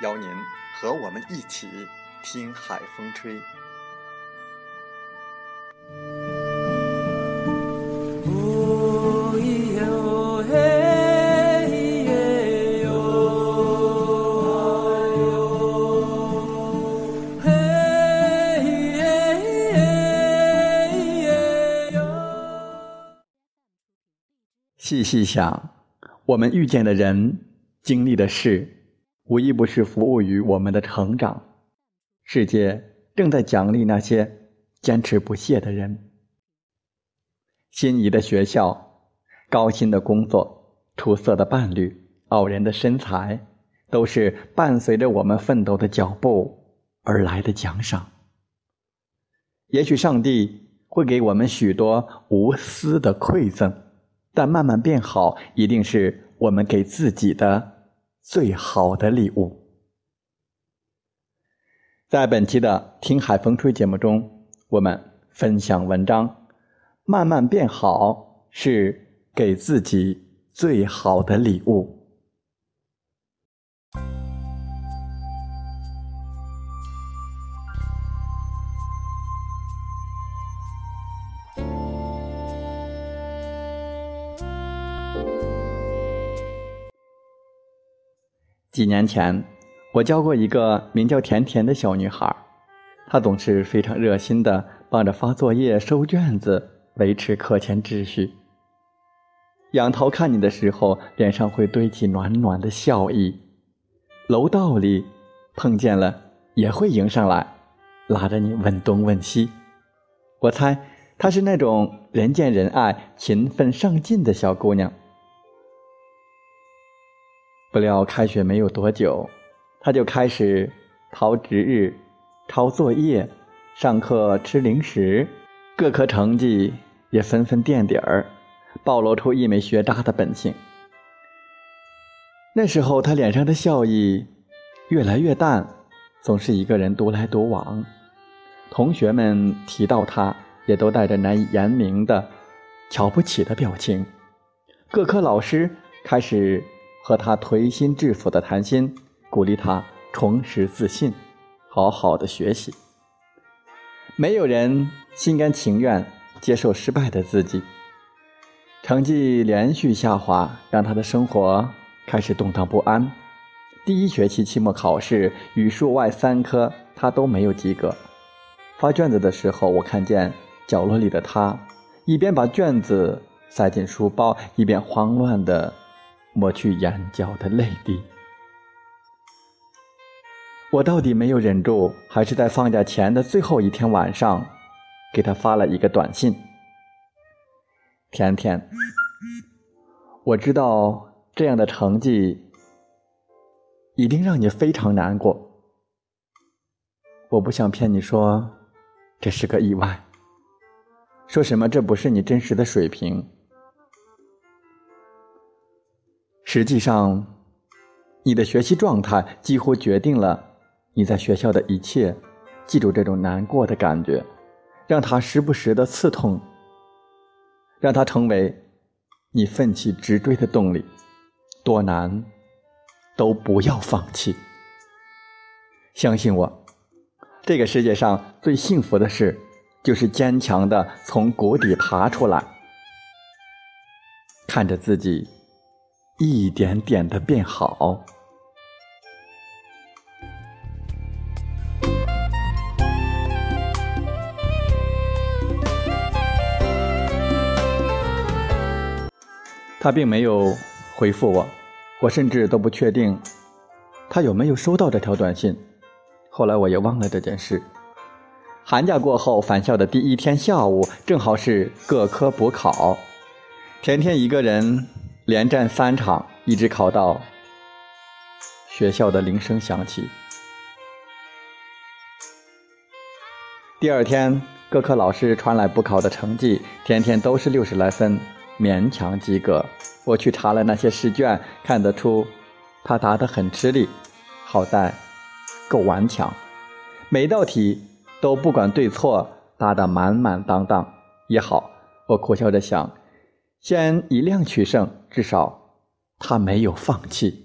邀您和我们一起听海风吹。细细想，我们遇见的人。经历的事，无一不是服务于我们的成长。世界正在奖励那些坚持不懈的人。心仪的学校、高薪的工作、出色的伴侣、傲人的身材，都是伴随着我们奋斗的脚步而来的奖赏。也许上帝会给我们许多无私的馈赠，但慢慢变好，一定是我们给自己的。最好的礼物，在本期的《听海风吹》节目中，我们分享文章：慢慢变好是给自己最好的礼物。几年前，我教过一个名叫甜甜的小女孩，她总是非常热心的帮着发作业、收卷子，维持课前秩序。仰头看你的时候，脸上会堆起暖暖的笑意；楼道里碰见了，也会迎上来，拉着你问东问西。我猜她是那种人见人爱、勤奋上进的小姑娘。不料开学没有多久，他就开始逃值日、抄作业、上课吃零食，各科成绩也纷纷垫底儿，暴露出一枚学渣的本性。那时候他脸上的笑意越来越淡，总是一个人独来独往。同学们提到他，也都带着难以言明的瞧不起的表情。各科老师开始。和他推心置腹的谈心，鼓励他重拾自信，好好的学习。没有人心甘情愿接受失败的自己。成绩连续下滑，让他的生活开始动荡不安。第一学期期末考试，语数外三科他都没有及格。发卷子的时候，我看见角落里的他，一边把卷子塞进书包，一边慌乱的。抹去眼角的泪滴，我到底没有忍住，还是在放假前的最后一天晚上，给他发了一个短信：“甜甜，我知道这样的成绩一定让你非常难过，我不想骗你说这是个意外，说什么这不是你真实的水平。”实际上，你的学习状态几乎决定了你在学校的一切。记住这种难过的感觉，让它时不时的刺痛，让它成为你奋起直追的动力。多难，都不要放弃。相信我，这个世界上最幸福的事，就是坚强的从谷底爬出来，看着自己。一点点的变好。他并没有回复我我甚至都不确定他有没有收到这条短信。后来我也忘了这件事。寒假过后返校的第一天下午正好是各科补考。甜甜一个人连战三场，一直考到学校的铃声响起。第二天，各科老师传来补考的成绩，天天都是六十来分，勉强及格。我去查了那些试卷，看得出他答得很吃力，好在够顽强，每道题。都不管对错，答得满满当当也好。我苦笑着想，先以量取胜，至少他没有放弃。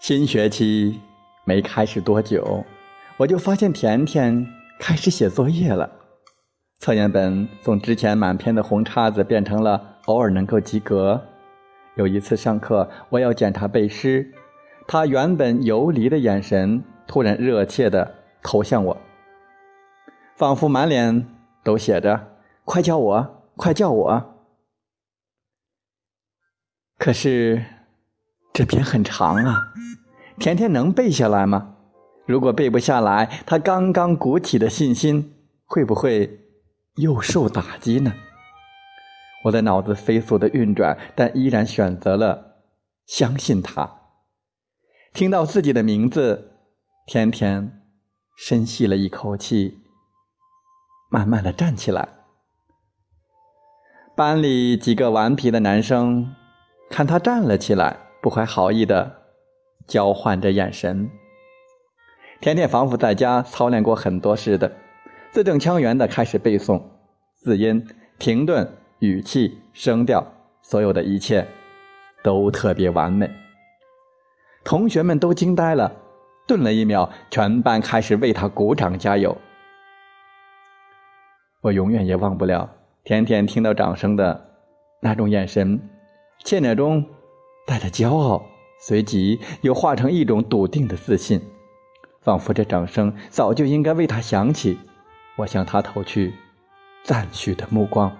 新学期没开始多久。我就发现甜甜开始写作业了，测验本从之前满篇的红叉子变成了偶尔能够及格。有一次上课，我要检查背诗，他原本游离的眼神突然热切地投向我，仿佛满脸都写着“快叫我，快叫我”。可是这篇很长啊，甜甜能背下来吗？如果背不下来，他刚刚鼓起的信心会不会又受打击呢？我的脑子飞速的运转，但依然选择了相信他。听到自己的名字，甜甜深吸了一口气，慢慢的站起来。班里几个顽皮的男生看他站了起来，不怀好意的交换着眼神。甜甜仿佛在家操练过很多似的，字正腔圆的开始背诵，字音、停顿、语气、声调，所有的一切都特别完美。同学们都惊呆了，顿了一秒，全班开始为他鼓掌加油。我永远也忘不了甜甜听到掌声的那种眼神，切那中带着骄傲，随即又化成一种笃定的自信。仿佛这掌声早就应该为他响起，我向他投去赞许的目光。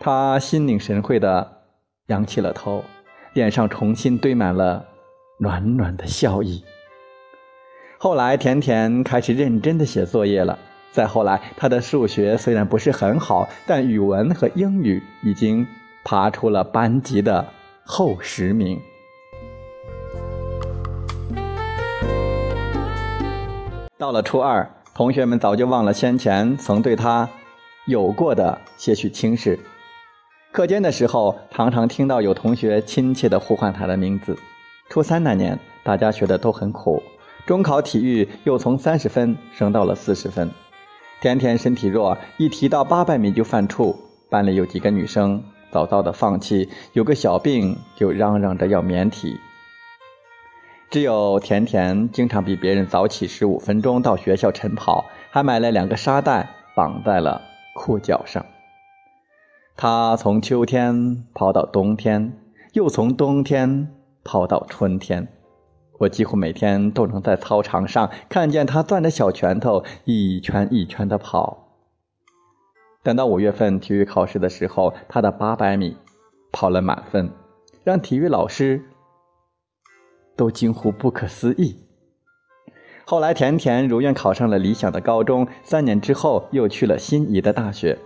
他心领神会的扬起了头，脸上重新堆满了暖暖的笑意。后来，甜甜开始认真的写作业了。再后来，他的数学虽然不是很好，但语文和英语已经爬出了班级的后十名。到了初二，同学们早就忘了先前曾对他有过的些许轻视。课间的时候，常常听到有同学亲切地呼唤他的名字。初三那年，大家学的都很苦，中考体育又从三十分升到了四十分。甜甜身体弱，一提到八百米就犯怵。班里有几个女生早早的放弃，有个小病就嚷嚷着要免体。只有甜甜经常比别人早起十五分钟到学校晨跑，还买了两个沙袋绑在了裤脚上。他从秋天跑到冬天，又从冬天跑到春天。我几乎每天都能在操场上看见他攥着小拳头一圈一圈的跑。等到五月份体育考试的时候，他的八百米跑了满分，让体育老师。都惊呼不可思议。后来，甜甜如愿考上了理想的高中，三年之后又去了心仪的大学。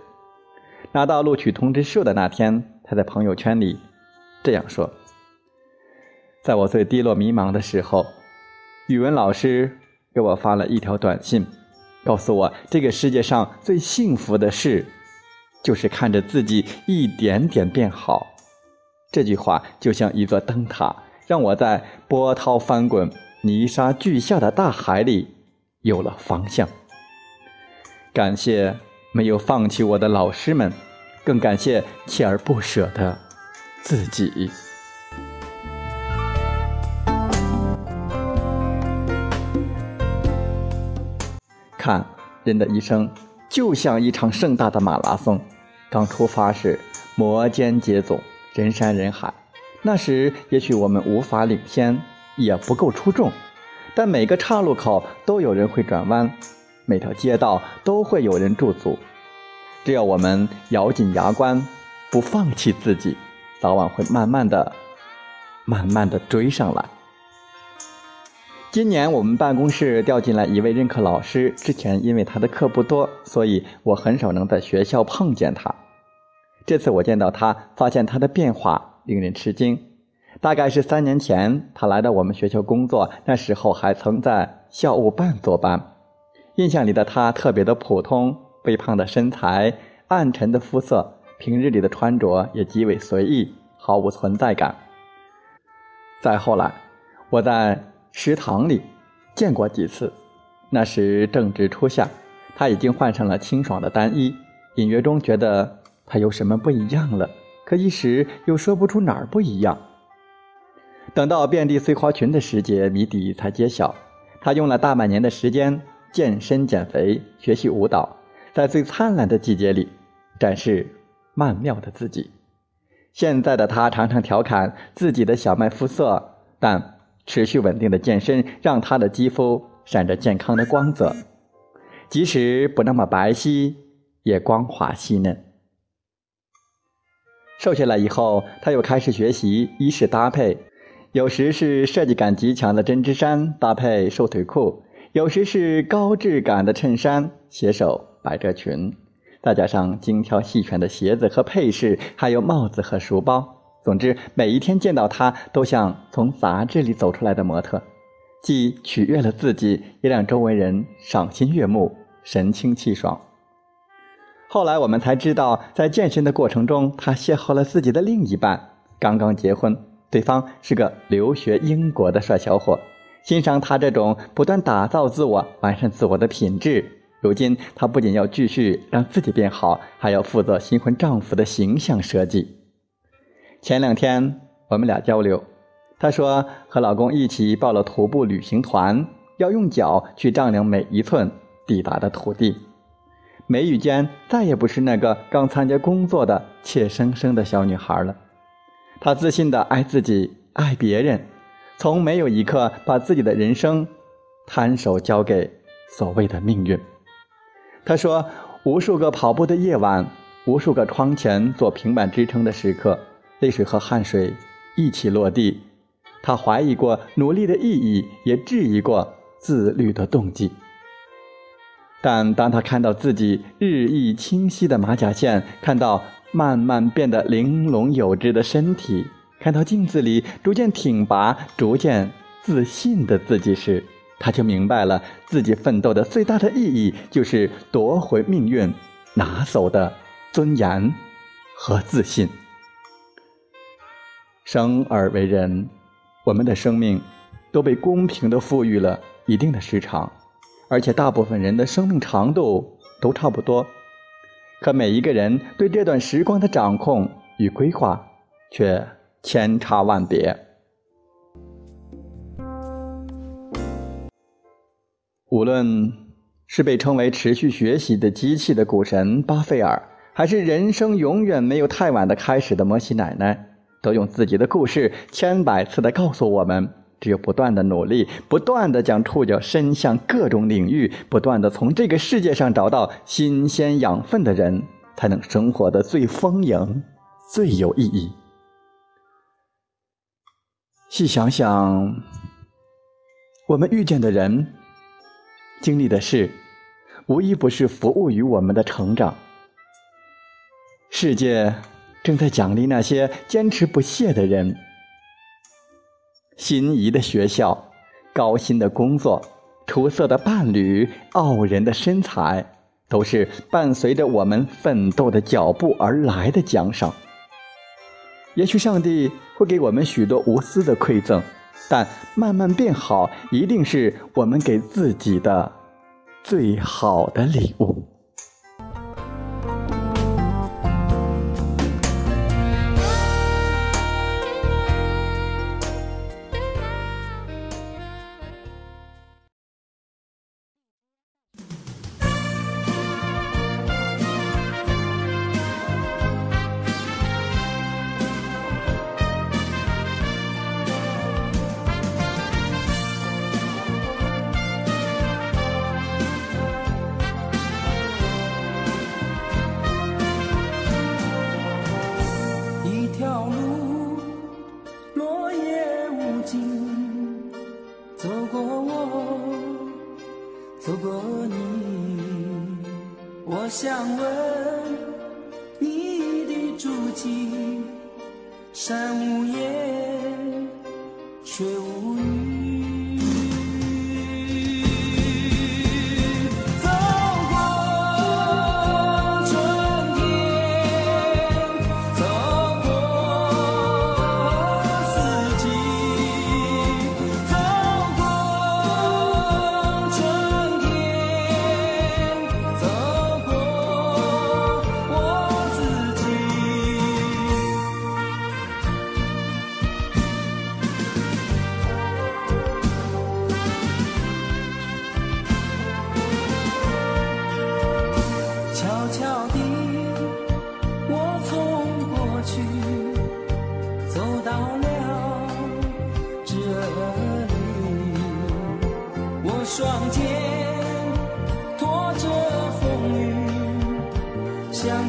拿到录取通知书的那天，他在朋友圈里这样说：“在我最低落迷茫的时候，语文老师给我发了一条短信，告诉我这个世界上最幸福的事，就是看着自己一点点变好。”这句话就像一座灯塔。让我在波涛翻滚、泥沙俱下的大海里有了方向。感谢没有放弃我的老师们，更感谢锲而不舍的自己。看，人的一生就像一场盛大的马拉松，刚出发时摩肩接踵，人山人海。那时也许我们无法领先，也不够出众，但每个岔路口都有人会转弯，每条街道都会有人驻足。只要我们咬紧牙关，不放弃自己，早晚会慢慢的、慢慢的追上来。今年我们办公室调进来一位任课老师。之前因为他的课不多，所以我很少能在学校碰见他。这次我见到他，发现他的变化令人吃惊。大概是三年前他来到我们学校工作，那时候还曾在校务办坐班。印象里的他特别的普通，微胖的身材，暗沉的肤色，平日里的穿着也极为随意，毫无存在感。再后来，我在。食堂里见过几次，那时正值初夏，他已经换上了清爽的单衣，隐约中觉得他有什么不一样了，可一时又说不出哪儿不一样。等到遍地碎花裙的时节，谜底才揭晓。他用了大半年的时间健身减肥，学习舞蹈，在最灿烂的季节里展示曼妙的自己。现在的他常常调侃自己的小麦肤色，但。持续稳定的健身让他的肌肤闪着健康的光泽，即使不那么白皙，也光滑细嫩。瘦下来以后，他又开始学习衣饰搭配，有时是设计感极强的针织衫搭配瘦腿裤，有时是高质感的衬衫携手百褶裙，再加上精挑细选的鞋子和配饰，还有帽子和书包。总之，每一天见到他，都像从杂志里走出来的模特，既取悦了自己，也让周围人赏心悦目、神清气爽。后来我们才知道，在健身的过程中，他邂逅了自己的另一半，刚刚结婚，对方是个留学英国的帅小伙，欣赏他这种不断打造自我、完善自我的品质。如今，他不仅要继续让自己变好，还要负责新婚丈夫的形象设计。前两天我们俩交流，她说和老公一起报了徒步旅行团，要用脚去丈量每一寸抵达的土地。眉宇间再也不是那个刚参加工作的怯生生的小女孩了。她自信的爱自己，爱别人，从没有一刻把自己的人生摊手交给所谓的命运。她说，无数个跑步的夜晚，无数个窗前做平板支撑的时刻。泪水和汗水一起落地，他怀疑过努力的意义，也质疑过自律的动机。但当他看到自己日益清晰的马甲线，看到慢慢变得玲珑有致的身体，看到镜子里逐渐挺拔、逐渐自信的自己时，他就明白了，自己奋斗的最大的意义，就是夺回命运拿走的尊严和自信。生而为人，我们的生命都被公平的赋予了一定的时长，而且大部分人的生命长度都差不多，可每一个人对这段时光的掌控与规划却千差万别。无论是被称为持续学习的机器的股神巴菲尔，还是人生永远没有太晚的开始的摩西奶奶。都用自己的故事千百次的告诉我们：只有不断的努力，不断的将触角伸向各种领域，不断的从这个世界上找到新鲜养分的人，才能生活的最丰盈、最有意义。细想想，我们遇见的人、经历的事，无一不是服务于我们的成长。世界。正在奖励那些坚持不懈的人。心仪的学校，高薪的工作，出色的伴侣，傲人的身材，都是伴随着我们奋斗的脚步而来的奖赏。也许上帝会给我们许多无私的馈赠，但慢慢变好，一定是我们给自己的最好的礼物。条路，落叶无尽，走过我，走过你，我想问。你的足迹，山无言，水无。